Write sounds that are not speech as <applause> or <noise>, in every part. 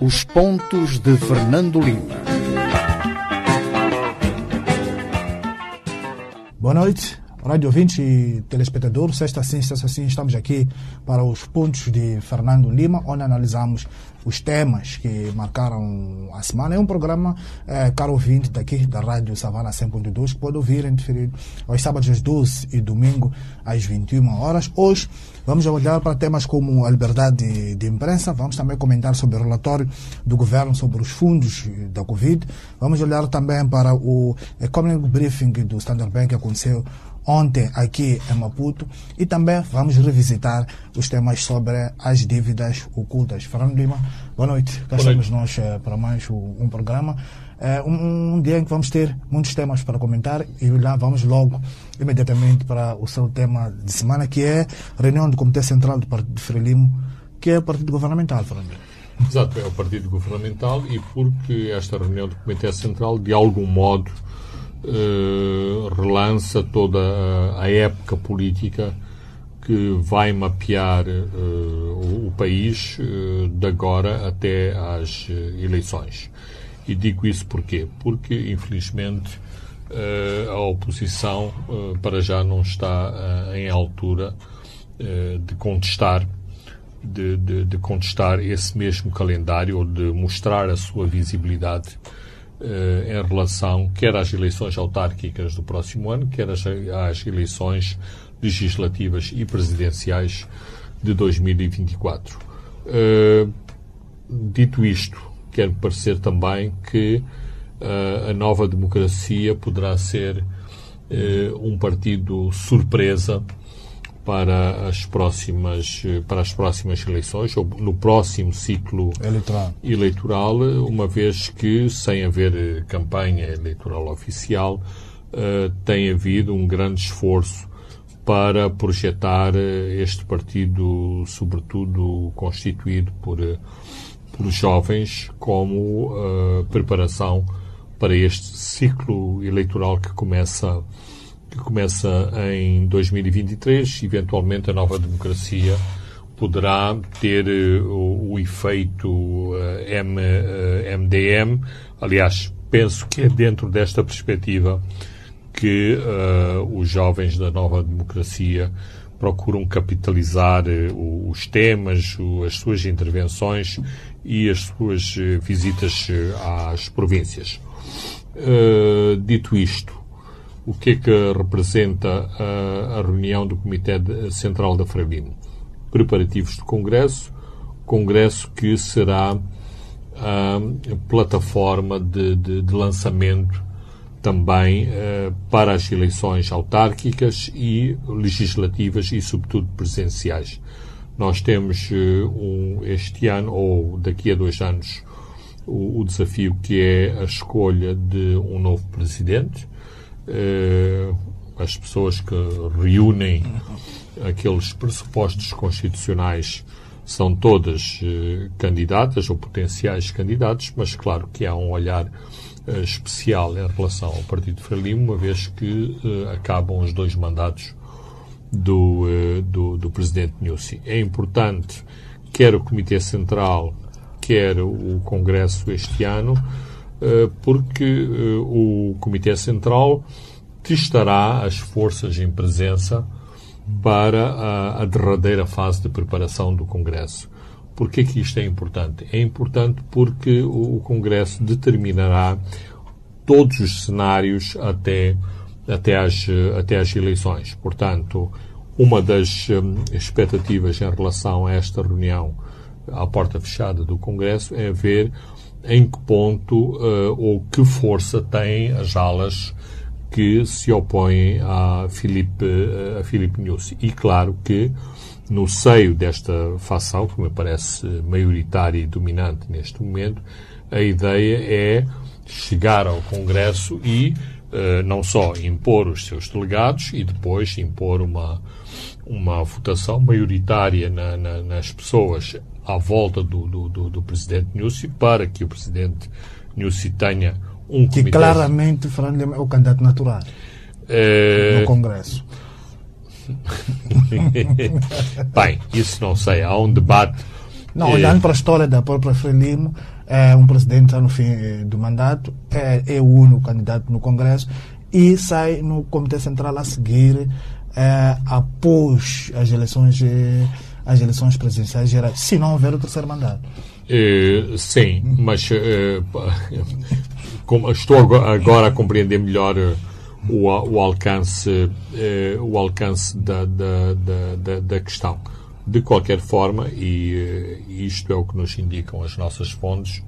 Os pontos de Fernando Lima. Boa noite, rádio ouvintes e telespectadores. Sexta sim, sexta sim, estamos aqui para os pontos de Fernando Lima, onde analisamos os temas que marcaram a semana. É um programa, é, caro ouvinte, daqui da Rádio Savana 100.2, que pode ouvir em diferido aos sábados às 12 e domingo às 21 horas. Hoje vamos olhar para temas como a liberdade de, de imprensa, vamos também comentar sobre o relatório do governo sobre os fundos da Covid, vamos olhar também para o Economic Briefing do Standard Bank que aconteceu ontem aqui em Maputo e também vamos revisitar os temas sobre as dívidas ocultas. Fernando Lima, boa noite. Cá estamos nós uh, para mais um programa. Uh, um, dia em que vamos ter muitos temas para comentar e lá vamos logo imediatamente para o seu tema de semana, que é a reunião do Comitê Central do Partido de Frelimo, que é o partido governamental, Fernando Lima. Exato, é o partido governamental e porque esta reunião do Comitê Central, de algum modo, Uh, relança toda a, época política que vai mapear uh, o, país uh, de agora até às eleições. E digo isso porquê? Porque, infelizmente, a oposição para já não está em altura de contestar de, de, de, contestar esse mesmo calendário ou de mostrar a sua visibilidade eh, em relação quer às eleições autárquicas do próximo ano, quer às, às eleições legislativas e presidenciais de 2024. Uh, dito isto, quero parecer também que uh, a nova democracia poderá ser uh, um partido surpresa para as próximas para as próximas eleições ou no próximo ciclo eleitoral. eleitoral uma vez que sem haver campanha eleitoral oficial uh, tem havido um grande esforço para projetar eh, este partido sobretudo constituído por eh, por jovens como uh, preparação para este ciclo eleitoral que começa que começa em 2023. Eventualmente, a nova democracia poderá ter uh, o, o, efeito uh, M, uh, MDM. Aliás, penso que é dentro desta perspectiva que os jovens da nova democracia procuram capitalizar os temas, as suas intervenções e as suas visitas às províncias. dito isto, o que é que representa a, a reunião do Comitê Central da Frelimo? Preparativos de Congresso, Congresso que será a plataforma de, de, de lançamento também uh, para as eleições autárquicas e legislativas e, sobretudo, presenciais. Nós temos uh, um, este ano, ou daqui a dois anos, o, o, desafio que é a escolha de um novo presidente eh, as pessoas que reúnem aqueles pressupostos constitucionais são todas eh, candidatas ou potenciais candidatos, mas claro que há um olhar eh, especial em relação ao Partido Frelimo, uma vez que acabam os dois mandatos do, do, do Presidente Nussi. É importante, quer o Comitê Central, quer o Congresso este ano, eh, porque eh, o Comitê Central testará as forças em presença para a, derradeira fase de preparação do Congresso. Por que isto é importante? É importante porque o, Congresso determinará todos os cenários até, até, as, até as eleições. Portanto, uma das um, expectativas em relação a esta reunião à porta fechada do Congresso é ver em que ponto uh, ou que força têm as alas que se opõem a Filipe, uh, a Filipe Nussi. E claro que no seio desta facção, que me parece maioritária e dominante neste momento, a ideia é chegar ao Congresso e uh, não só impor os seus delegados e depois impor uma, uma votação maioritária na, na, nas pessoas à volta do, do, do, do presidente Nussi para que o presidente Nussi tenha um que comitê... claramente Fernando é o candidato natural é... no Congresso. <laughs> Bem, isso não sei. Há um debate Não, olhando para a história da própria Frelimo, é um presidente no fim eh, do mandato, é, é o único candidato no Congresso e sai no Comitê Central a seguir é, após as eleições, as eleições presidenciais gerais, se não houver o terceiro mandato. Eh, sim, mas <laughs> como estou agora- a compreender melhor eh, o, o alcance, eh, o alcance da, da, da, da- questão. De qualquer forma, e isto é o que nos indicam as nossas fontes,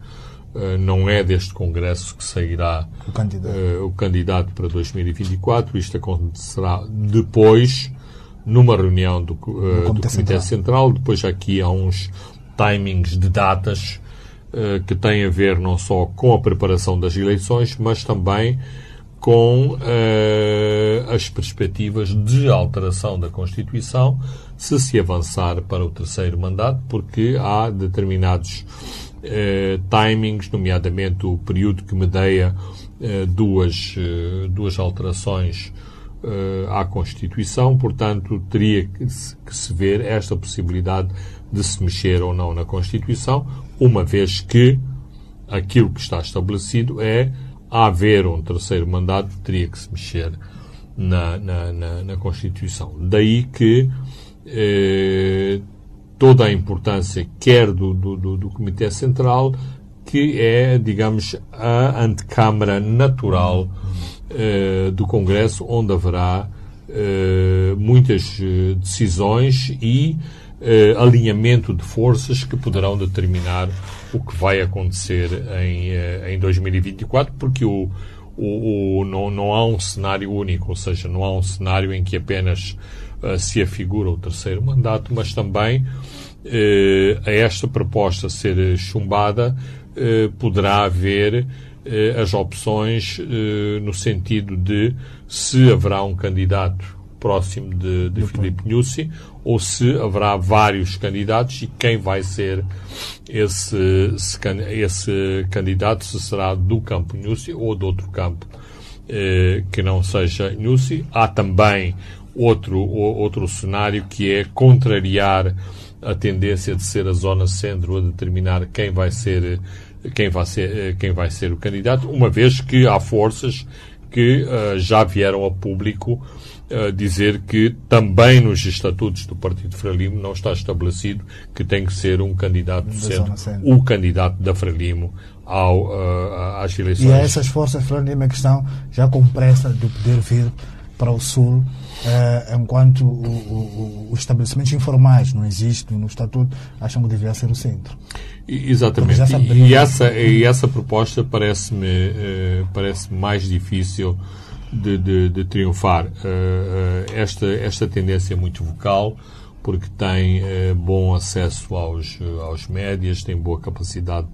não é deste Congresso que sairá O candidato. o candidato para 2024. Isto acontecerá depois, numa reunião do, co- eh, do Comitê Comitê Central. Central. Depois aqui há uns timings de datas eh, que têm a ver não só com a preparação das eleições, mas também com eh, as perspectivas de alteração da Constituição se se avançar para o terceiro mandato, porque há determinados timings, nomeadamente o período que medeia duas, duas alterações à Constituição, portanto, teria que se, ver esta possibilidade de se mexer ou não na Constituição, uma vez que aquilo que está estabelecido é haver um terceiro mandato, teria que se mexer na, na, na, na Constituição. Daí que eh, toda a importância, quer do, do, do Comitê Central, que é, digamos, a antecâmara natural eh, do Congresso, onde haverá eh, muitas eh, decisões e alinhamento de forças que poderão determinar o que vai acontecer em, em 2024, porque o, o, o- não, não há um cenário único, ou seja, não há um cenário em que apenas se afigura o terceiro mandato, mas também a esta proposta ser chumbada poderá haver as opções eh, no sentido de se haverá um candidato próximo de, de Filipe Nussi ou se haverá vários candidatos e quem vai ser esse, esse candidato, se será do campo Nussi ou de outro campo eh, que não seja Nussi. Há também outro, outro cenário que é contrariar a tendência de ser a zona centro a determinar quem vai ser quem vai ser eh, quem vai ser o candidato, uma vez que há forças que eh, já vieram a público eh, dizer que também nos estatutos do Partido Frelimo não está estabelecido que tem que ser um candidato do centro, zona centro. o candidato da Frelimo ao, eh, às eleições. E a essas forças, Fernando, a questão já com pressa de poder vir para o Sul, eh, enquanto o- o- os estabelecimentos informais não existem no Estatuto, acham que devia ser o centro. Exatamente. Já se E, e essa, e essa proposta parece-me eh, parece mais difícil de, de- de triunfar. Eh, esta, esta tendência é muito vocal, porque tem eh, bom acesso aos, aos médias, tem boa capacidade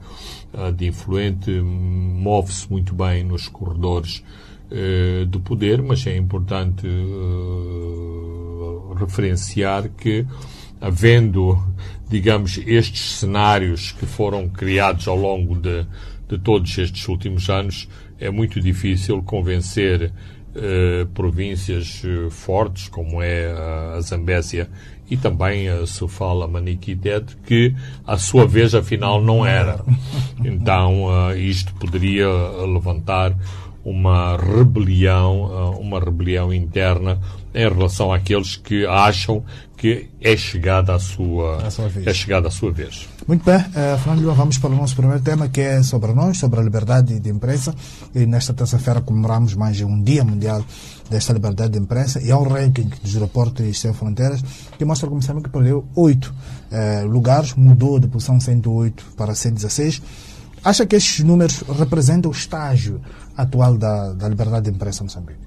ah, de influente, move-se muito bem nos corredores eh, do poder, mas é importante eh, referenciar que, havendo, digamos, estes cenários que foram criados ao longo de, de todos estes últimos anos, é muito difícil convencer eh, províncias fortes, como é a, a Zambésia e também a Sofala Maniquitete, que a sua vez afinal não era. Então eh, isto poderia levantar uma rebelião, eh, uma rebelião interna em relação àqueles que acham que é chegada a sua, A sua vez. é chegada a sua vez. Muito bem, eh, Fernando Lima, vamos para o nosso primeiro tema, que é sobre nós, sobre a liberdade de imprensa. E nesta terça-feira comemoramos mais um Dia Mundial desta liberdade de imprensa. E há um ranking dos Repórteres Sem Fronteiras que mostra como Moçambique perdeu oito eh, lugares, mudou de posição 108 para 116. Acha que estes números representam o estágio atual da, da liberdade de imprensa em Moçambique?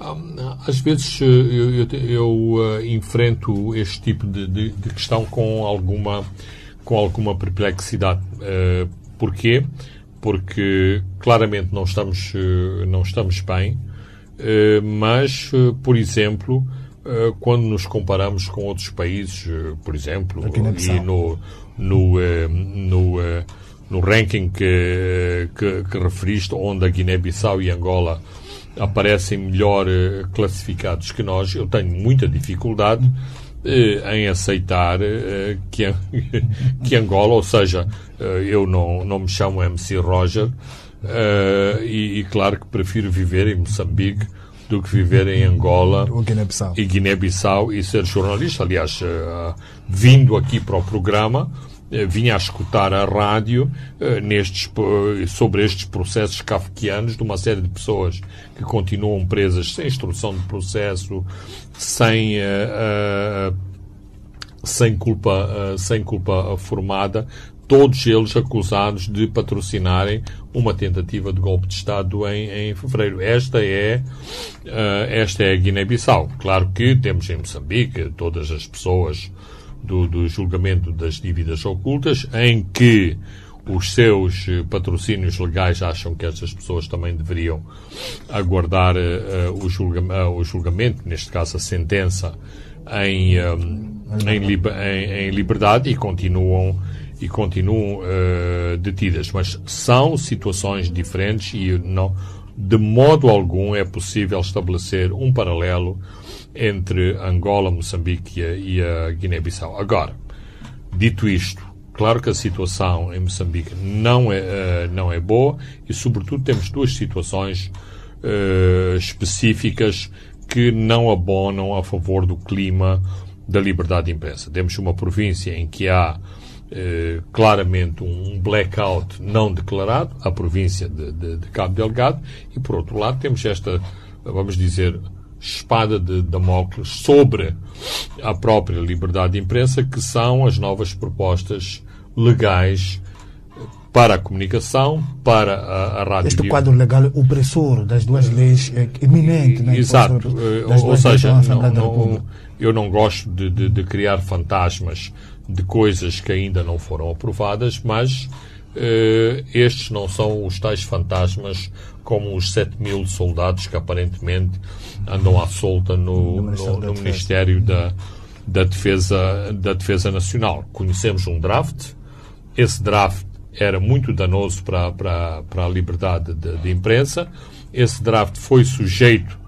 Hum, Às vezes eh, eu, eu, eu, eh, enfrento este tipo de, de- de questão com alguma, com alguma perplexidade. Eh, porquê? Porque claramente não estamos, não estamos bem, mas, por exemplo, quando nos comparamos com outros países, por exemplo, e no, no, no, no ranking que, que, que referiste, onde a Guiné-Bissau e Angola aparecem melhor eh, classificados que nós, eu tenho muita dificuldade em aceitar que, <laughs> que Angola, ou seja, eu não, não me chamo MC Roger, e, e claro que prefiro viver em Moçambique do que viver em Angola Guiné e Guiné-Bissau e ser jornalista. Aliás, vindo aqui para o programa, vinha a escutar a rádio uh, nestes, sobre estes processos kafkianos de uma série de pessoas que continuam presas sem instrução de processo, sem sem culpa, sem culpa formada, todos eles acusados de patrocinarem uma tentativa de golpe de Estado em, em fevereiro. Esta é, esta é a Guiné-Bissau. Claro que temos em Moçambique todas as pessoas do, do julgamento das dívidas ocultas, em que os seus patrocínios legais acham que essas pessoas também deveriam aguardar uh, o, julga uh, o, julgamento, neste caso a sentença, em, um, em, em, em liberdade e continuam e continuam uh, detidas, mas são situações diferentes e não, de modo algum é possível estabelecer um paralelo entre Angola, Moçambique e a, Guiné-Bissau. Agora, dito isto, claro que a situação em Moçambique não é, uh, não é boa e, sobretudo, temos duas situações uh, específicas que não abonam a favor do clima da liberdade de imprensa. Temos uma província em que há eh, claramente um blackout não declarado, a província de, de, de, Cabo Delgado, e por outro lado temos esta, vamos dizer, espada de Damocles sobre a própria liberdade de imprensa, que são as novas propostas legais para a comunicação, para a, a rádio. Este quadro legal opressor das duas leis é eminente, né? Exato. Ou, ou seja, não, não, eu não gosto de, de, de criar fantasmas de coisas que ainda não foram aprovadas, mas uh, estes não são os tais fantasmas como os 7 mil soldados que aparentemente andam à solta no, no, no, no Ministério da, da, Defesa, da Defesa Nacional. Conhecemos um draft, esse draft era muito danoso para, para, para a liberdade de, de imprensa, esse draft foi sujeito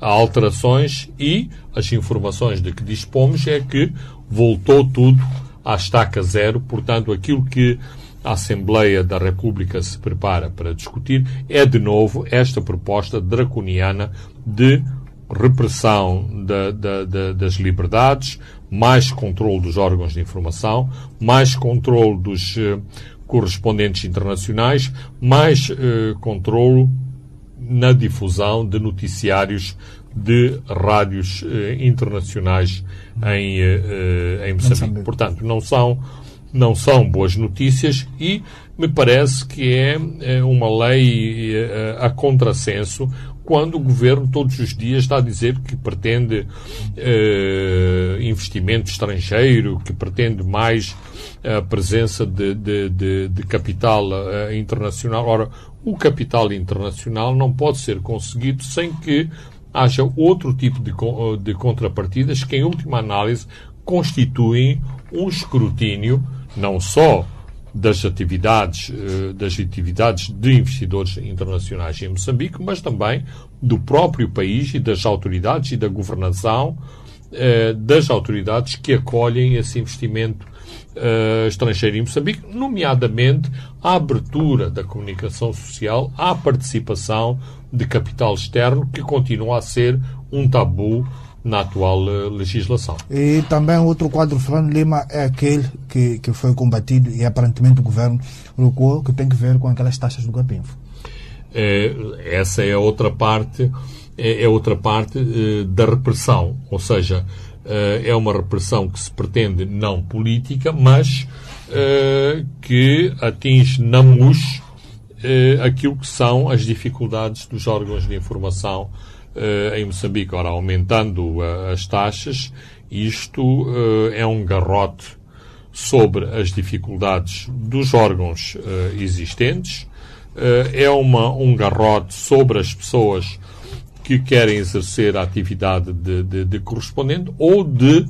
a alterações e as informações de que dispomos é que voltou tudo à estaca zero, portanto, aquilo que a Assembleia da República se prepara para discutir é, de novo, esta proposta draconiana de repressão da, da, da, das liberdades, mais controle dos órgãos de informação, mais controle dos uh, correspondentes internacionais, mais uh, controle na difusão de noticiários de rádios uh, internacionais em, uh, em Moçambique. Portanto, não são, não são boas notícias e me parece que é, é uma lei a contrassenso quando o governo todos os dias está a dizer que pretende uh, investimento estrangeiro, que pretende mais a presença de, de, de, de capital uh, internacional. Ora, o capital internacional não pode ser conseguido sem que haja outro tipo de, de contrapartidas que, em última análise, constituem um escrutínio não só das atividades, eh, das atividades de investidores internacionais em Moçambique, mas também do próprio país e das autoridades e da governação eh, das autoridades que acolhem esse investimento uh, estrangeiro em Moçambique, nomeadamente a abertura da comunicação social à participação de capital externo, que continua a ser um tabu na atual uh, legislação. E também outro quadro, Fernando Lima, é aquele que, que foi combatido e aparentemente o governo colocou, que tem que ver com aquelas taxas do Capinfo. É, essa é outra parte, é, é outra parte uh, da repressão, ou seja, é uma repressão que se pretende não política, mas que atinge na MUS eh, aquilo que são as dificuldades dos órgãos de informação eh, em Moçambique. Ora, aumentando as taxas, isto é um garrote sobre as dificuldades dos órgãos existentes, é uma, um garrote sobre as pessoas que querem exercer a atividade de, de, de correspondente ou de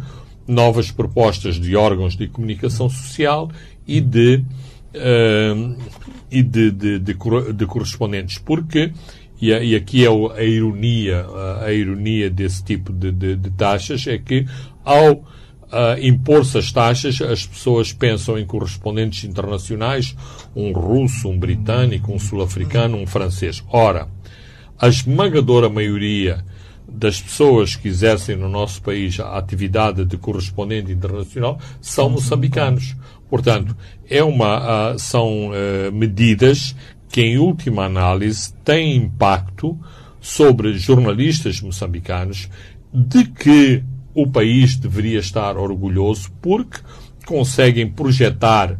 novas propostas de órgãos de comunicação social e de uh, e de, de, de, de, correspondentes, porque, e, e aqui é a, ironia, a, ironia desse tipo de, de, taxas, é que ao uh, impor-se as taxas, as pessoas pensam em correspondentes internacionais, um russo, um britânico, um sul-africano, um francês. Ora, a esmagadora maioria das pessoas que exercem no nosso país a atividade de correspondente internacional são moçambicanos. Portanto, é uma, uh, são uh, medidas que, em última análise, têm impacto sobre jornalistas moçambicanos de que o país deveria estar orgulhoso porque conseguem projetar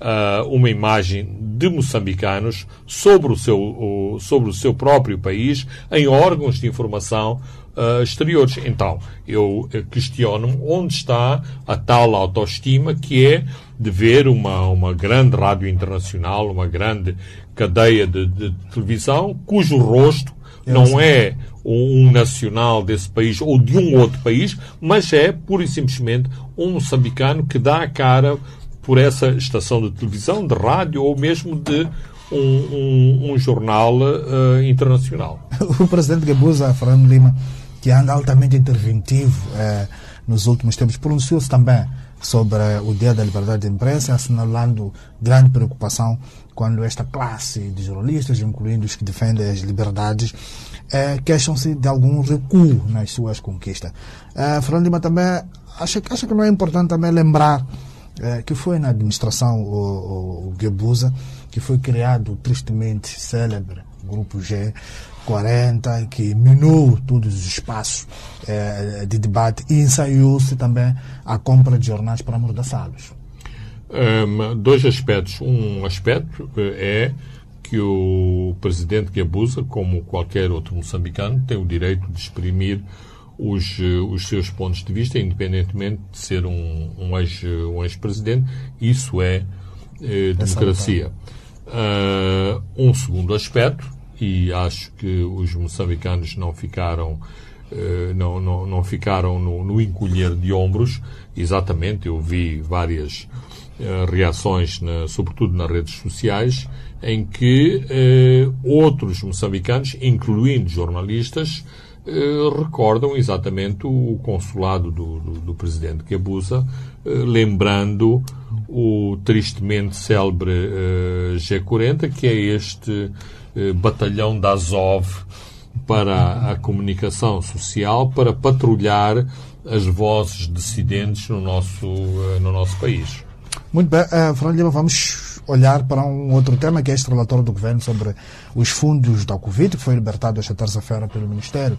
uh, uma imagem de moçambicanos sobre o, seu, o, sobre o seu próprio país em órgãos de informação uh, exteriores. Então, eu questiono onde está a tal autoestima que é de ver uma, uma grande rádio internacional, uma grande cadeia de, de televisão, cujo rosto não é um nacional desse país ou de um outro país, mas é pura e simplesmente um moçambicano que dá a cara por essa estação de televisão, de rádio ou mesmo de um, um, um jornal uh, internacional. <laughs> O presidente Gabuza, Fernando Lima, que anda altamente interventivo uh, nos últimos tempos, pronunciou-se também sobre o Dia da Liberdade de Imprensa, assinalando grande preocupação quando esta classe de jornalistas, incluindo os que defendem as liberdades, eh, queixam-se de algum recuo nas suas conquistas. Eh, Fernando Lima também acha, acha que não é importante também lembrar eh, que foi na administração o, o, Gebusa que foi criado tristemente célebre Grupo G 40, que minou todos os espaços eh, de debate e ensaiou-se também a compra de jornais para amordaçá-los. Um, dois aspectos. Um aspecto é que o presidente que abusa, como qualquer outro moçambicano, tem o direito de exprimir os, os seus pontos de vista, independentemente de ser um, um ex-presidente. Um ex Isso é eh, democracia. Uh, um segundo aspecto, e acho que os moçambicanos não ficaram uh, não, não, não ficaram no, no encolher de ombros. Exatamente, eu vi várias eh, reações, na, sobretudo nas redes sociais, em que eh, outros moçambicanos, incluindo jornalistas, eh, recordam exatamente o consulado do, do, do presidente Kebusa, eh, lembrando o tristemente célebre eh, G40, que é este eh, batalhão da Azov para a comunicação social, para patrulhar as vozes dissidentes no nosso, no nosso país. Muito bem, uh, Fernando vamos olhar para um outro tema, que é este relatório do governo sobre os fundos da Covid, que foi libertado esta terça-feira pelo Ministério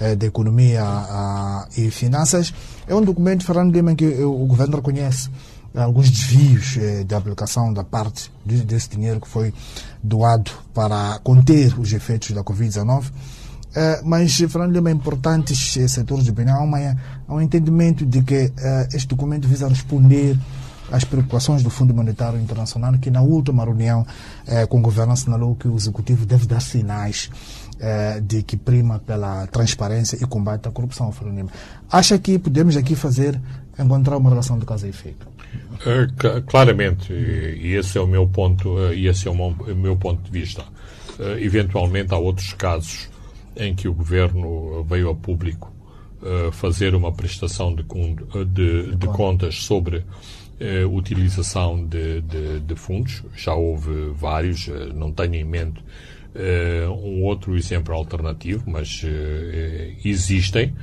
uh, da Economia uh, e Finanças. É um documento, Fernando Lima, que o governo reconhece alguns desvios eh, de aplicação da parte desse dinheiro que foi doado para conter os efeitos da Covid-19. Uh, mas, Fernando Lima, é importante setores de opinião, há um entendimento de que este documento visa responder as preocupações do Fundo Monetário Internacional, que na última reunião eh, com o governo assinalou que o executivo deve dar sinais eh, de que prima pela transparência e combate à corrupção. Fernando Acha que podemos aqui fazer, encontrar uma relação de causa e efeito? Uh, claramente, e esse é o meu ponto, uh, e esse é o meu, o meu ponto de vista. Uh, eventualmente há outros casos em que o governo veio a público fazer uma prestação de, de, de contas sobre uh, utilização de, de, de, fundos. Já houve vários, uh, não tenho em mente uh, um outro exemplo alternativo, mas existem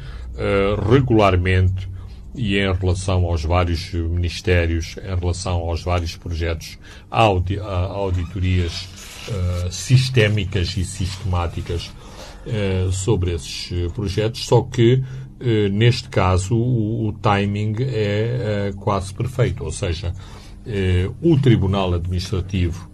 regularmente e em relação aos vários ministérios, em relação aos vários projetos, há audi auditorias sistémicas e sistemáticas sobre esses projetos, só que eh, neste caso, o, o timing é, é, quase perfeito, ou seja, eh, o Tribunal Administrativo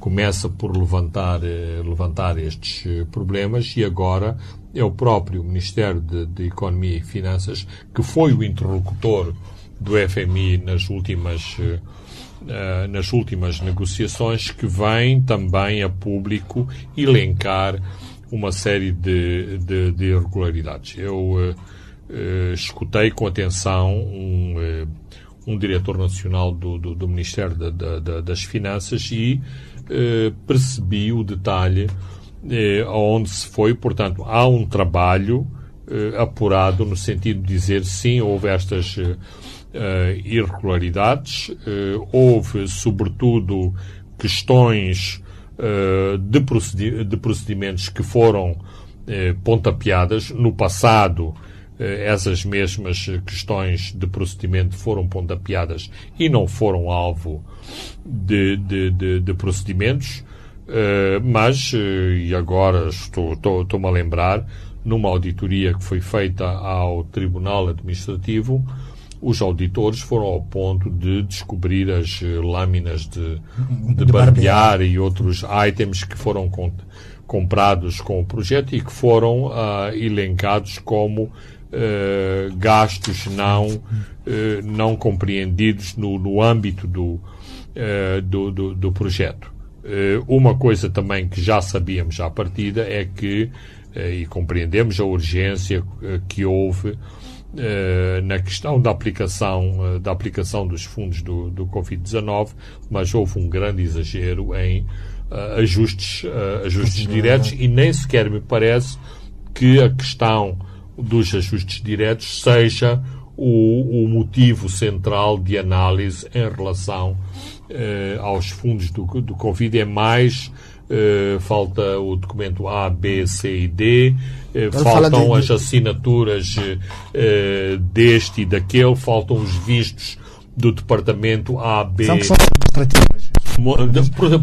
começa por levantar, eh, levantar estes problemas e agora é o próprio Ministério de, de, Economia e Finanças que foi o interlocutor do FMI nas últimas nas últimas negociações que vem também a público elencar uma série de, de, de irregularidades. Eu uh, escutei com atenção um, uh, um diretor nacional do, do, do Ministério da, da, das Finanças e uh, percebi o detalhe aonde se foi. Portanto, há um trabalho apurado no sentido de dizer sim, houve estas irregularidades, houve, sobretudo, questões de, procedi de procedimentos que foram pontapeadas. No passado, essas mesmas questões de procedimento foram pontapeadas e não foram alvo de, de, de, de procedimentos. Uh, mas, uh, e agora estou-me estou, estou a lembrar, numa auditoria que foi feita ao Tribunal Administrativo, os auditores foram ao ponto de descobrir as lâminas de, de, de barbear, barbear, e outros itens que foram comprados com o projeto e que foram elencados como gastos não, não compreendidos no, no âmbito do, do, do, do projeto. Eh, uma coisa também que já sabíamos à partida é que, eh, e compreendemos a urgência eh, que houve na questão da aplicação, da aplicação dos fundos do, do Covid-19, mas houve um grande exagero em ajustes, ajustes diretos e nem sequer me parece que a questão dos ajustes diretos seja o, o motivo central de análise em relação eh, aos fundos do, do Covid. É mais Uh, falta o documento A, B, C e D, uh, faltam de, as assinaturas uh, deste e daquele, faltam os vistos do departamento A, B. São questões administrativas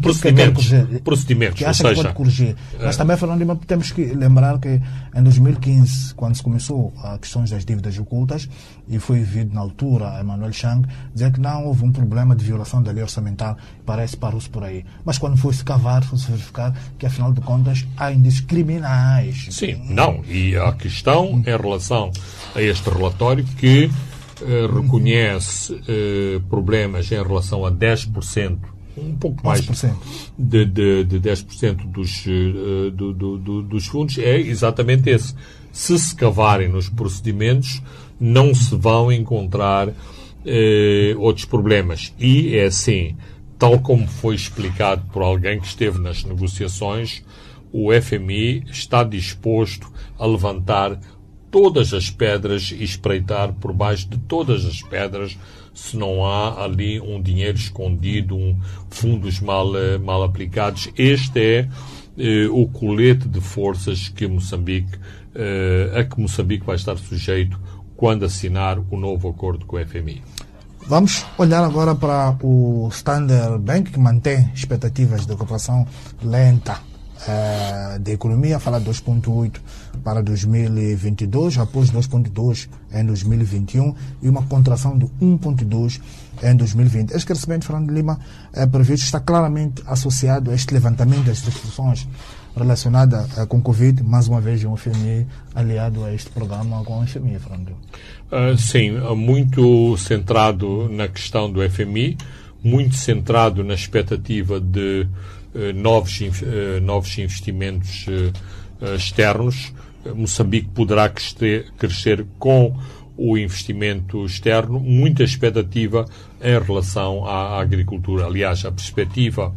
procedimentos, procedimentos que acha que pode corrigir. Mas também falando de temos que lembrar que em 2015, quando se começou a questões das dívidas ocultas, e foi vindo na altura Emmanuel Chang dizer que não houve um problema de violação da lei orçamental, parece parou-se por aí. Mas quando foi-se cavar, foi-se verificar que afinal de contas há indícios criminais. Sim, não. E a questão em relação a este relatório que eh, reconhece uh, problemas em relação a 10% um pouco mais de, de, de 10% dos, uh, do, do, do, dos fundos é exatamente esse. Se se cavarem nos procedimentos, não se vão encontrar uh, outros problemas. E é assim, tal como foi explicado por alguém que esteve nas negociações, o FMI está disposto a levantar todas as pedras e espreitar por baixo de todas as pedras se não há ali um dinheiro escondido, um fundos mal, eh, mal aplicados. Este é eh, o colete de forças que Moçambique, eh, a que Moçambique vai estar sujeito quando assinar o novo acordo com o FMI. Vamos olhar agora para o Standard Bank, que mantém expectativas de recuperação lenta uh, da economia, fala 2,8 para 2022, após 2,2 em 2021 e uma contração de 1,2 em 2020. Este crescimento, Fernando Lima, é previsto, está claramente associado a este levantamento das restrições relacionada uh, com Covid, mais uma vez um FMI aliado a este programa com o FMI, Fernando. Uh, sim, muito centrado na questão do FMI, muito centrado na expectativa de uh, novos, novos investimentos externos, Moçambique poderá crescer, com o investimento externo, muita expectativa em relação à, agricultura. Aliás, a perspectiva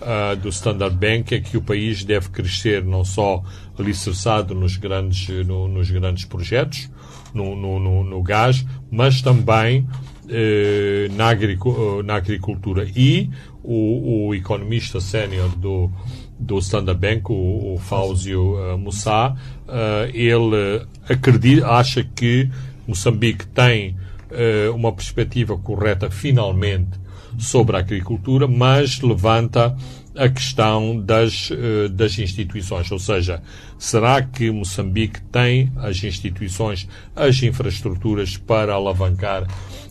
uh, do Standard Bank é que o país deve crescer não só alicerçado nos grandes, no, nos grandes projetos, no, no, no, gás, mas também eh, na, agricu na agricultura. E o, o economista sénior do do Standard Bank, o, o Fáuzio uh, Moussa, uh, ele acredita, acha que Moçambique tem uh, uma perspectiva correta finalmente sobre a agricultura, mas levanta a questão das, uh, das instituições, ou seja, será que Moçambique tem as instituições, as infraestruturas para alavancar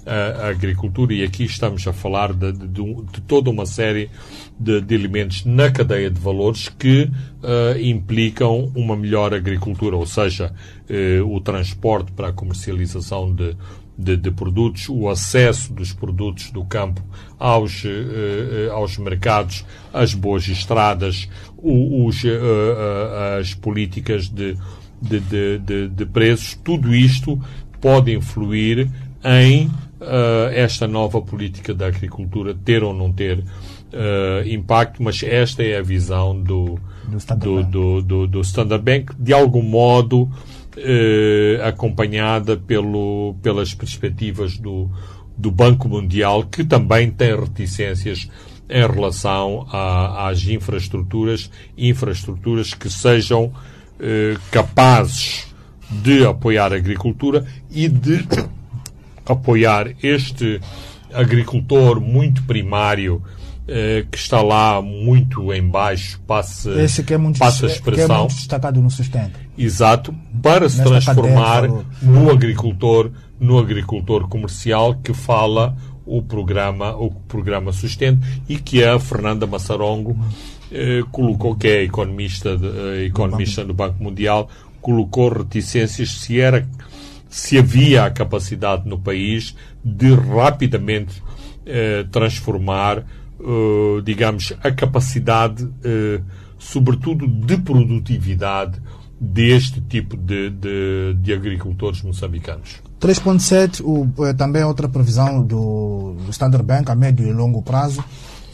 a, a agricultura? E aqui estamos a falar de, de, de toda uma série de, de, elementos na cadeia de valores que uh, implicam uma melhor agricultura, ou seja, uh, o transporte para a comercialização de, de, de, produtos, o acesso dos produtos do campo aos, uh, aos mercados, as boas estradas, os, uh, as políticas de, de, de, preços, tudo isto pode influir em esta nova política da agricultura ter ou não ter impacto, mas esta é a visão do, do Standard, do, do, do Standard Bank. De algum modo, eh, acompanhada pelo, pelas perspectivas do, do Banco Mundial, que também tem reticências em relação a, às infraestruturas, infraestruturas que sejam eh, capazes de apoiar a agricultura e de <coughs> apoiar este agricultor muito primário eh, que está lá muito em baixo, passa, Esse que é muito, passa a é expressão. muito destacado no sustento. Exato, para se Nesta transformar cadeia no agricultor, no agricultor comercial que fala o programa, o programa Sustento e que a Fernanda Massarongo eh, colocou, que é economista, de, eh, economista do Banco Mundial, colocou reticências se era se havia a capacidade no país de rapidamente eh, transformar, eh, digamos, a capacidade, eh, sobretudo de produtividade, deste tipo de, de, de agricultores moçambicanos. 3.7, o, eh, também é outra previsão do, do Standard Bank a médio e longo prazo,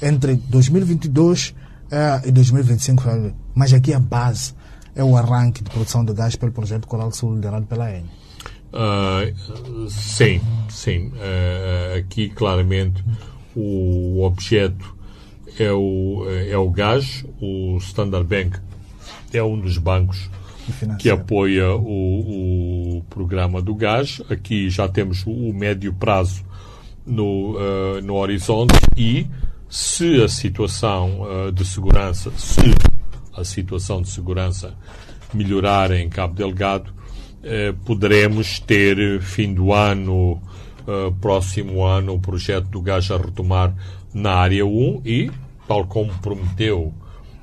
entre 2022 eh, e 2025. eh, Mas aqui a base é o arranque de produção de gás pelo projeto Coral Sul liderado pela ENI. Ah, sim, sim. Ah, aqui, claramente, o objeto é o, é o gás. O Standard Bank é um dos bancos que apoia o, o programa do gás. Aqui já temos o, médio prazo no, ah, no horizonte e se a situação ah, de segurança, se a situação de segurança melhorar em Cabo Delgado, eh, poderemos ter fim do ano, eh, próximo ano, o projeto do gás a retomar na área 1 e, tal como prometeu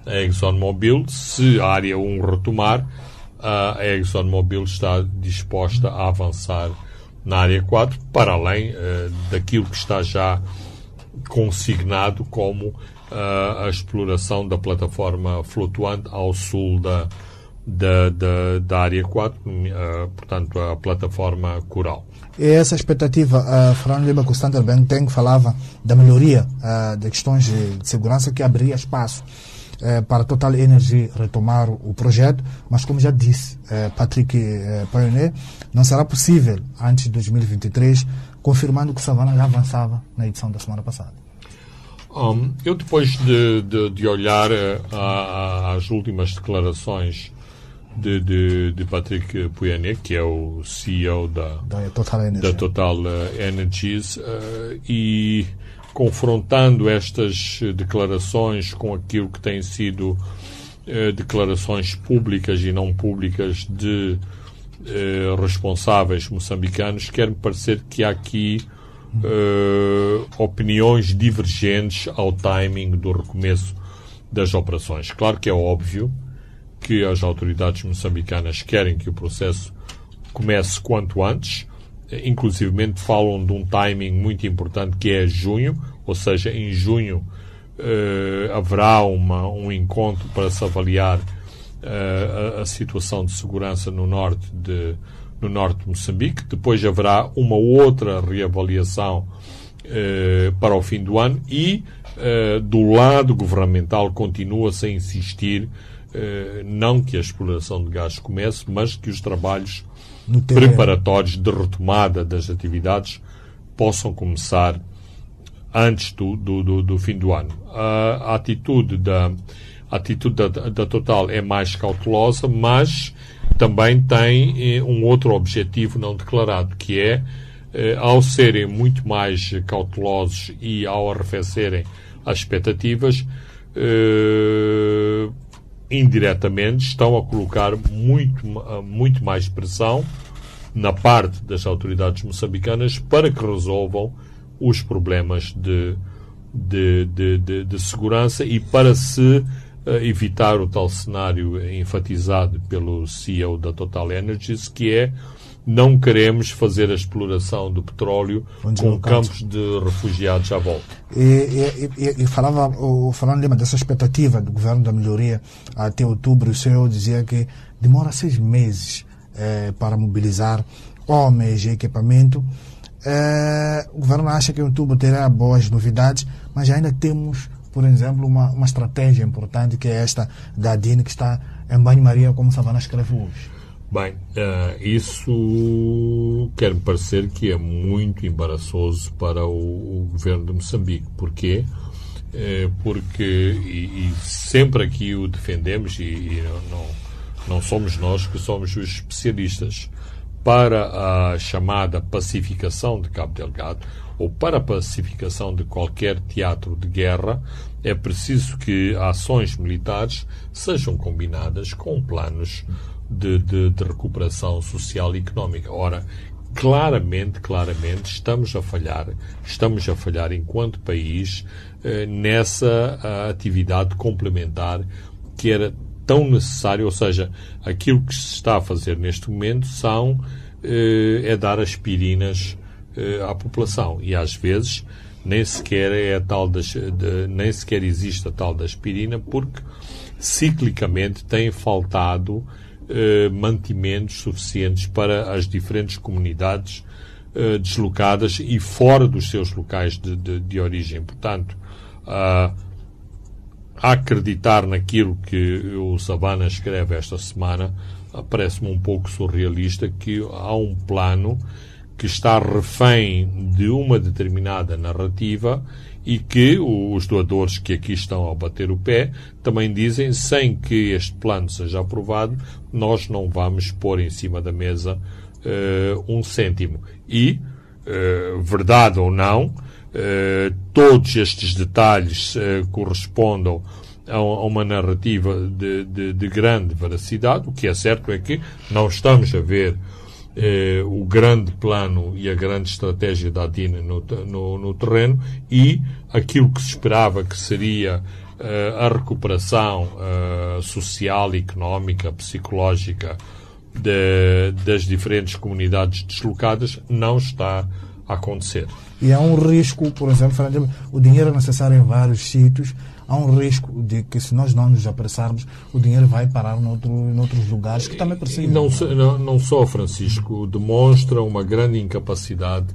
a ExxonMobil, se a área 1 retomar, a ExxonMobil está disposta a avançar na área 4, para além eh, daquilo que está já consignado como ah, a exploração da plataforma flutuante ao sul da, da, da, da área 4, ah, portanto, a plataforma coral. E essa expectativa, uh, Fernando Lima, que o Standard Bank tem, falava da melhoria uh, de questões de, de segurança que abriria espaço eh, para a Total Energy retomar o, projeto, mas como já disse eh, Patrick Pioneer, não será possível antes de 2023, confirmando que Savana já avançava na edição da semana passada. Um, eu, depois de, de, de olhar às últimas declarações de, de, de Patrick Pouyanné, que é o CEO da, Da Total Energy. da Total eh, Energies eh, e confrontando estas declarações com aquilo que têm sido eh, declarações públicas e não públicas de responsáveis moçambicanos, quer-me parecer que há aqui opiniões divergentes ao timing do recomeço das operações. Claro que é óbvio que as autoridades moçambicanas querem que o processo comece quanto antes, inclusivamente falam de um timing muito importante que é junho, ou seja, em junho eh, haverá uma, um encontro para se avaliar eh, a, a situação de segurança no norte de no norte de Moçambique. Depois haverá uma outra reavaliação eh, para o fim do ano e eh, do lado governamental continua-se a insistir não que a exploração de gás comece, mas que os trabalhos preparatórios de retomada das atividades possam começar antes do, do, do, do fim do ano. A atitude da a atitude da, da Total é mais cautelosa, mas também tem eh, um outro objetivo não declarado, que é, eh, ao serem muito mais cautelosos e ao arrefecerem as expectativas, eh, indiretamente estão a colocar muito, ma- muito mais pressão na parte das autoridades moçambicanas para que resolvam os problemas de, de, de, de- de segurança e para se eh, evitar o tal cenário enfatizado pelo CEO da Total Energies, que é não queremos fazer a exploração do petróleo Onde com campos de refugiados à volta. E, e, e, e falava, o Fernando Lima, dessa expectativa do governo da melhoria até outubro, o senhor dizia que demora seis meses eh, para mobilizar homens e equipamento. Eh, o governo acha que em outubro terá boas novidades, mas ainda temos, por exemplo, uma, uma estratégia importante que é esta da DIN, que está em banho-maria, como Savana escreve hoje. Bem, uh, isso quer-me parecer que é muito embaraçoso para o, o governo de Moçambique. Porquê? Uh, porque, e, e, sempre aqui o defendemos, e, e não, não somos nós que somos os especialistas, para a chamada pacificação de Cabo Delgado, ou para a pacificação de qualquer teatro de guerra, é preciso que ações militares sejam combinadas com planos de, de, de recuperação social e económica. Ora, claramente, claramente estamos a falhar, estamos a falhar enquanto país eh, nessa atividade complementar que era tão necessária, ou seja, aquilo que se está a fazer neste momento são eh, é dar aspirinas eh, à população e às vezes nem sequer é tal das, de, nem sequer existe a tal da aspirina porque ciclicamente tem faltado eh, mantimentos suficientes para as diferentes comunidades eh, deslocadas e fora dos seus locais de, de, de origem. Portanto, a acreditar naquilo que o Savana escreve esta semana, parece-me um pouco surrealista que há um plano que está refém de uma determinada narrativa e que os doadores que aqui estão a bater o pé também dizem sem que este plano seja aprovado, nós não vamos pôr em cima da mesa uh, um cêntimo. E, uh, verdade ou não, uh, todos estes detalhes correspondam a uma narrativa de, de, de grande veracidade. O que é certo é que não estamos a ver eh, o grande plano e a grande estratégia da ADIN no, no, no terreno e aquilo que se esperava que seria eh, a recuperação eh, social, económica, psicológica de, das diferentes comunidades deslocadas não está a acontecer. E há um risco, por exemplo, o dinheiro é necessário em vários sítios, há um risco de que se nós não nos apressarmos, o dinheiro vai parar noutro, noutros lugares que também precisam. Não, não, não só, Francisco, demonstra uma grande incapacidade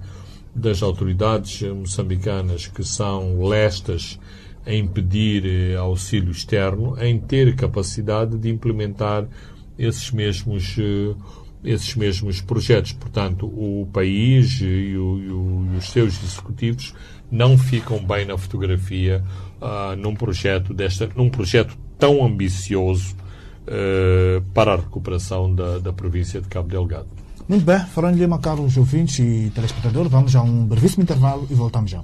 das autoridades moçambicanas que são lestas em pedir eh, auxílio externo, em ter capacidade de implementar esses mesmos eh, esses mesmos projetos. Portanto, o país e, o, e, o, e os seus executivos não ficam bem na fotografia uh, num projeto desta, num projeto tão ambicioso uh, para a recuperação da, da província de Cabo Delgado. Muito bem, Fernando Lima, caros ouvintes e telespectadores, vamos a um brevíssimo intervalo e voltamos já.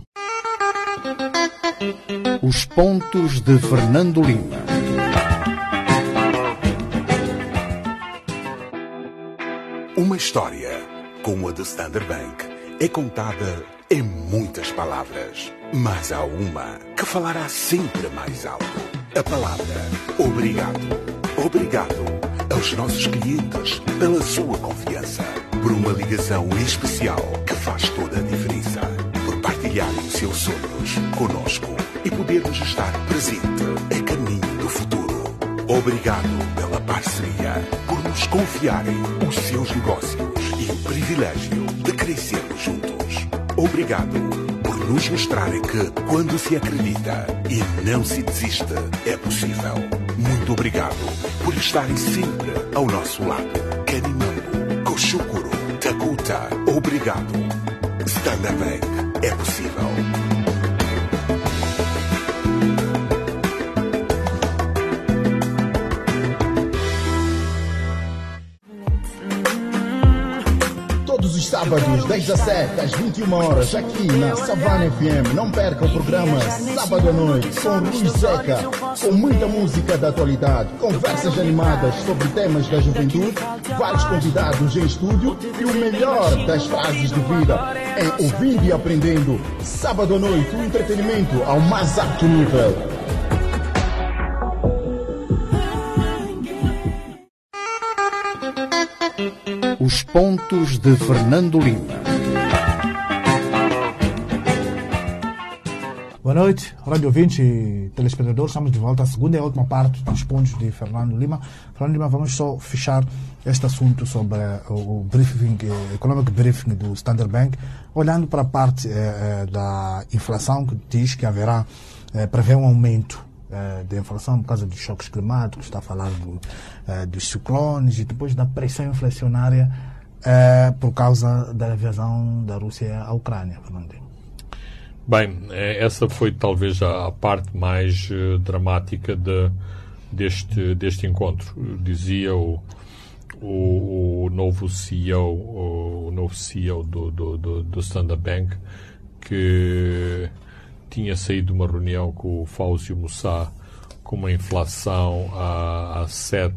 Os pontos de Fernando Lima. Uma história como a do Standard Bank é contada em muitas palavras, mas há uma que falará sempre mais alto. A palavra obrigado. Obrigado aos nossos clientes pela sua confiança, por uma ligação especial que faz toda a diferença, por partilharem os seus sonhos conosco e podermos estar presente a caminho do futuro. Obrigado pela parceria, por nos confiarem os seus negócios e o privilégio de crescermos juntos. Obrigado nos mostrarem que, quando se acredita e não se desiste, é possível. Muito obrigado por estarem sempre ao nosso lado. Canimambo, Koshukuro, Takuta, obrigado. Standard Bank, é possível. Sábados, 10 às 7, às 21 horas, aqui na Savana FM. Não perca o programa Sábado à Noite com Rui Seca, com muita música da atualidade, conversas animadas sobre temas da juventude, vários convidados em estúdio e o melhor das fases de vida em ouvindo e aprendendo. Sábado à noite, o entretenimento ao mais alto nível. Os pontos de Fernando Lima. Boa noite, rádio ouvinte e telespectadores. Estamos de volta à segunda e última parte dos pontos de Fernando Lima. Fernando Lima, vamos só fechar este assunto sobre o briefing, eh, economic briefing do Standard Bank, olhando para a parte eh, eh, da inflação que diz que haverá, prevê um aumento eh, da inflação por causa dos choques climáticos, está a falar do, eh, dos ciclones e depois da pressão inflacionária eh, por causa da invasão da Rússia à Ucrânia, Fernandinho. Bem, essa foi talvez a, parte mais dramática de, deste, deste encontro. Dizia o, o, o novo CEO, o novo CEO do, do, do, do Standard Bank que tinha saído uma reunião com o Fáuzio Moussa com uma inflação a, a 7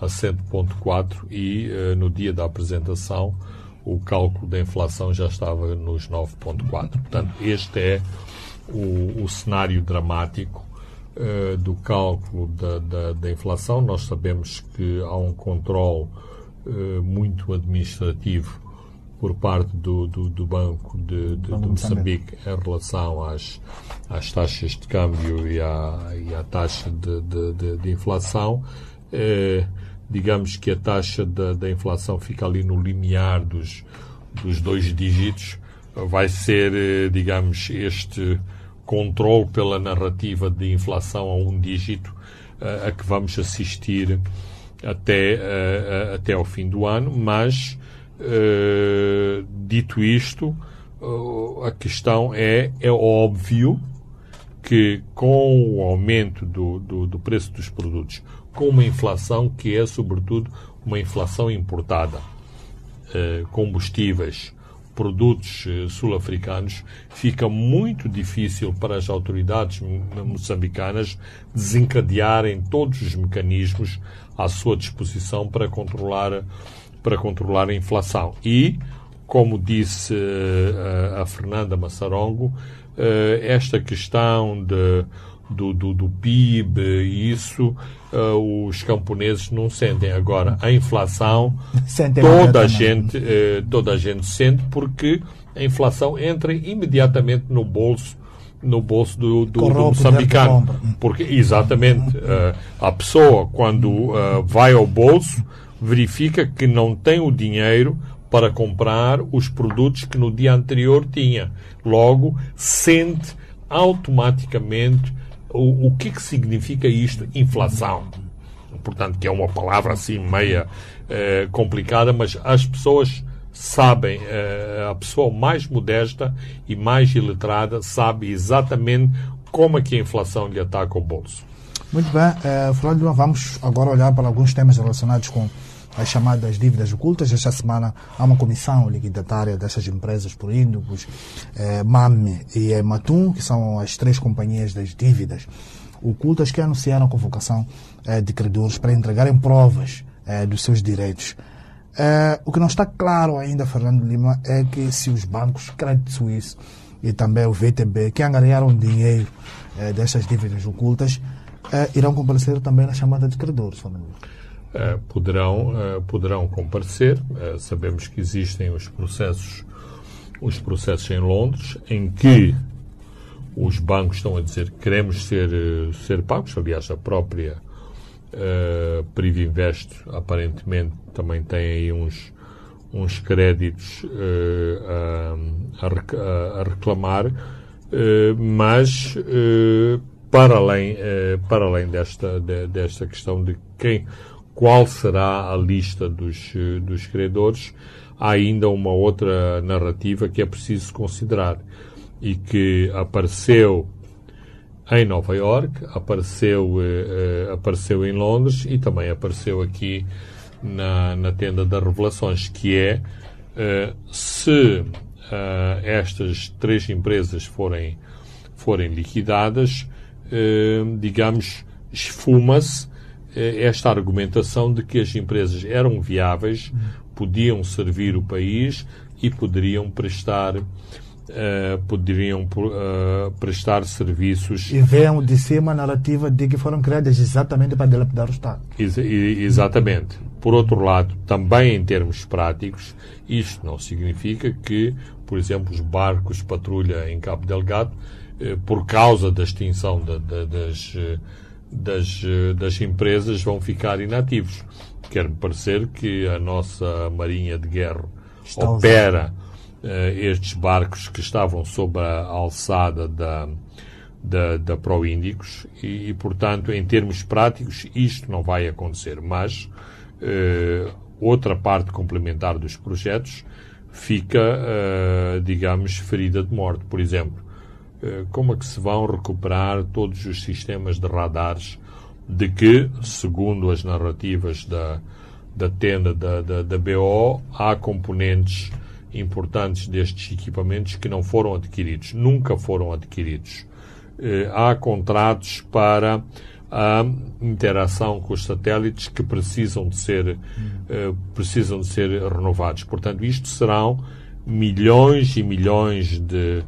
a 7.4 e eh, no dia da apresentação o cálculo da inflação já estava nos 9.4. Portanto, este é o, o cenário dramático eh, do cálculo da, da, da inflação. Nós sabemos que há um controle eh, muito administrativo por parte do, do, do Banco de, de, de Moçambique em relação às, às taxas de câmbio e à, e à taxa de, de, de inflação. Eh, digamos que a taxa da, da inflação fica ali no limiar dos, dos dois dígitos. Vai ser, eh, digamos, este controle pela narrativa de inflação a um dígito eh, a que vamos assistir até, até ao fim do ano, mas Uh, dito isto, uh, a questão é, é óbvio que com o aumento do, do, do, preço dos produtos, com uma inflação que é sobretudo uma inflação importada, uh, combustíveis, produtos sul-africanos, fica muito difícil para as autoridades moçambicanas desencadearem todos os mecanismos à sua disposição para controlar para controlar a inflação. E, como disse uh, a Fernanda Massarongo, uh, esta questão de, do, do, do PIB e isso uh, os camponeses não sentem. Agora, a inflação <laughs> Sentem toda a, gente, toda a gente sente porque a inflação entra imediatamente no bolso no bolso do, do, do moçambicano. Porque, exatamente, eh, a pessoa, quando eh, vai ao bolso, verifica que não tem o dinheiro para comprar os produtos que no dia anterior tinha. Logo, sente automaticamente o, o que, que significa isto? Inflação. Portanto, que é uma palavra assim meia eh, complicada, mas as pessoas sabem, eh, a pessoa mais modesta e mais iletrada sabe exatamente como é que a inflação lhe ataca o bolso. Muito bem, eh, Lima, vamos agora olhar para alguns temas relacionados com as chamadas dívidas ocultas. Esta semana há uma comissão liquidatária dessas empresas por Índicos, eh, MAME e Matum, que são as três companhias das dívidas ocultas que anunciaram a convocação eh, de credores para entregarem provas eh, dos seus direitos. O que não está claro ainda, Fernando Lima, é que se os bancos Credit Suisse e também o VTB, que angariaram dinheiro dessas dívidas ocultas, irão comparecer também na chamada de credores, Fernando Lima. Eh, poderão, eh, poderão comparecer. Eh, sabemos que existem os processos, os processos em Londres, em que os bancos estão a dizer que queremos ser, ser pagos. Aliás, a própria uh, Privinvest aparentemente também tem aí uns, uns créditos eh, a, a rec- a- a reclamar, eh, mas eh, para além, para além desta, de- desta questão de quem, qual será a lista dos, dos credores, há ainda uma outra narrativa que é preciso considerar e que apareceu em Nova York, apareceu, eh, eh, apareceu em Londres e também apareceu aqui na, na tenda das revelações, que é eh, se eh, estas três empresas forem, forem liquidadas, eh, digamos, esfuma-se esta argumentação de que as empresas eram viáveis, podiam servir o país e poderiam prestar eh, poderiam eh, prestar serviços E veem de cima a narrativa de que foram criadas exatamente para dilapidar o Estado. Ex- Exatamente. Por outro lado, também em termos práticos, isto não significa que, por exemplo, os barcos patrulha em Cabo Delgado, eh, por causa da extinção da- da- das, eh, das, eh, das empresas, vão ficar inativos. Quer-me parecer que a nossa Marinha de Guerra usar. opera eh, estes barcos que estavam sob a alçada da, da, da Proíndicos e, e, portanto, em termos práticos, isto não vai acontecer. Mas uh, outra parte complementar dos projetos fica, uh, digamos, ferida de morte. Por exemplo, uh, como é que se vão recuperar todos os sistemas de radares de que, segundo as narrativas da, da tenda da, da, da BO, há componentes importantes destes equipamentos que não foram adquiridos, nunca foram adquiridos. Eh, há contratos para a interação com os satélites que precisam de ser eh, precisam de ser renovados. Portanto, isto serão milhões e milhões de,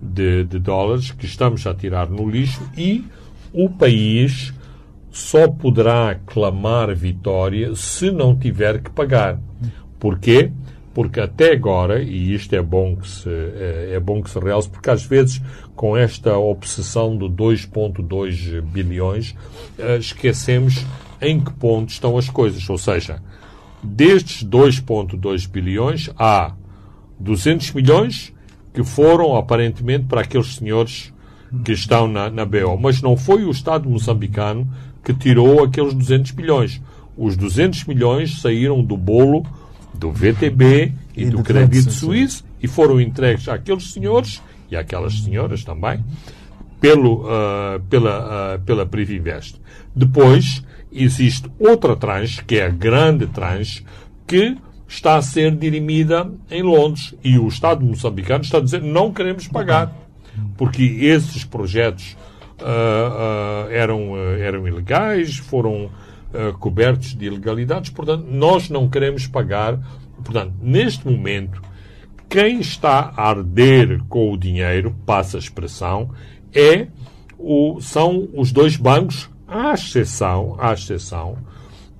de, de dólares que estamos a tirar no lixo e o país só poderá clamar vitória se não tiver que pagar. Porquê? Porque até agora, e isto é bom que se, é, é bom que se realce, porque às vezes com esta obsessão de 2.2 bilhões, eh, esquecemos em que ponto estão as coisas. Ou seja, destes 2.2 bilhões, há 200 milhões que foram aparentemente para aqueles senhores que estão na, na BO. Mas não foi o Estado moçambicano que tirou aqueles 200 milhões. Os 200 milhões saíram do bolo do VTB e, e do Crédito Suíço e foram entregues àqueles senhores e àquelas senhoras também pelo, uh, pela, uh, pela Privinvest. Depois existe outra tranche, que é a grande tranche, que está a ser dirimida em Londres e o Estado moçambicano está a dizer não queremos pagar porque esses projetos uh, uh, eram, uh, eram ilegais, foram cobertos de ilegalidades, portanto, nós não queremos pagar. Portanto, neste momento, quem está a arder com o dinheiro, passa a expressão, é o, são os dois bancos, à exceção, à exceção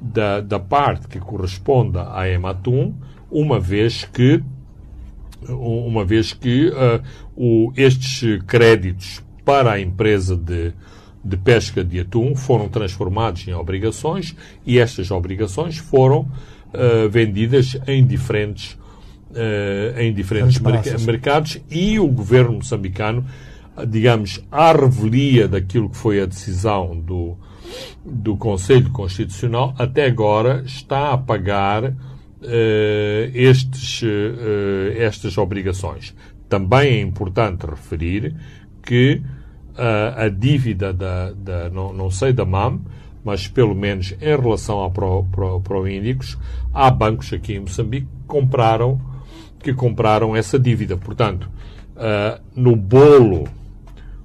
da, da parte que corresponde à Ematum, uma vez que uma vez que uh, o, estes créditos para a empresa de, de pesca de atum foram transformados em obrigações e estas obrigações foram uh, vendidas em diferentes, uh, em diferentes merc mercados e o governo moçambicano, digamos, à revelia daquilo que foi a decisão do, do Conselho Constitucional, até agora está a pagar uh, estes, uh, estas obrigações. Também é importante referir que uh, a dívida da, da não, não, sei da MAM, mas pelo menos em relação a pro, pro, proíndicos, há bancos aqui em Moçambique que compraram, que compraram essa dívida. Portanto, no bolo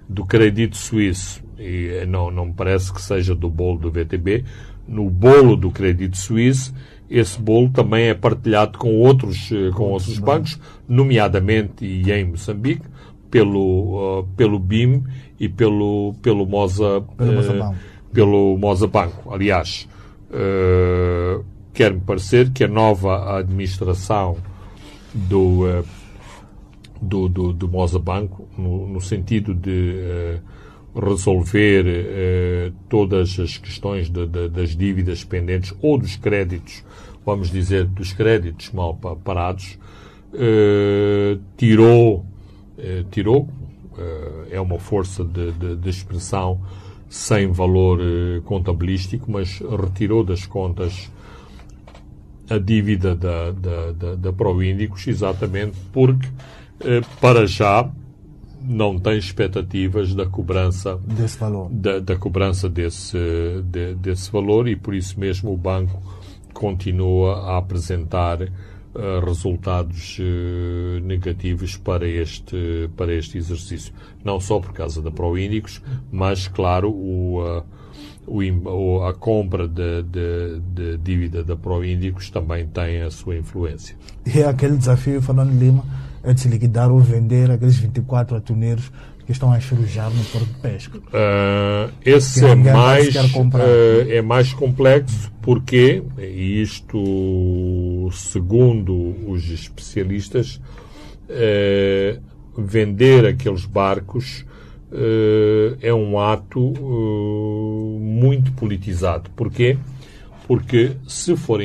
do crédito suíço, e não, não me parece que seja do bolo do VTB, no bolo do crédito suíço, esse bolo também é partilhado com outros, eh, com outros bancos, nomeadamente e em Moçambique, pelo, uh, pelo BIM e pelo, pelo Moza, pelo, uh, pelo Moza Banco. Aliás, uh, quer-me parecer que a nova administração do, do, do, do Moza Banco, no, no sentido de resolver todas as questões de, de, das dívidas pendentes ou dos créditos vamos dizer, dos créditos mal parados, eh, tirou, eh, tirou eh, é uma força de, de, de, expressão sem valor contabilístico, mas retirou das contas a dívida da, da, da, da Proíndicos, exatamente porque, para já, não tem expectativas da cobrança desse valor, da, da cobrança desse, de, desse valor e por isso mesmo o banco continua a apresentar uh, resultados uh, negativos para este, para este exercício. Não só por causa da Proíndicos, mas, claro, o, uh, o, a compra de, de, de dívida da Proíndicos também tem a sua influência. E é aquele desafio, falando Lima, é de liquidar ou vender aqueles 24 atuneiros que estão a enxurujar no porto de pesca. Uh, esse é mais, uh, é mais complexo porque, isto segundo os especialistas, uh, vender aqueles barcos é um ato muito politizado. Porquê? Porque se forem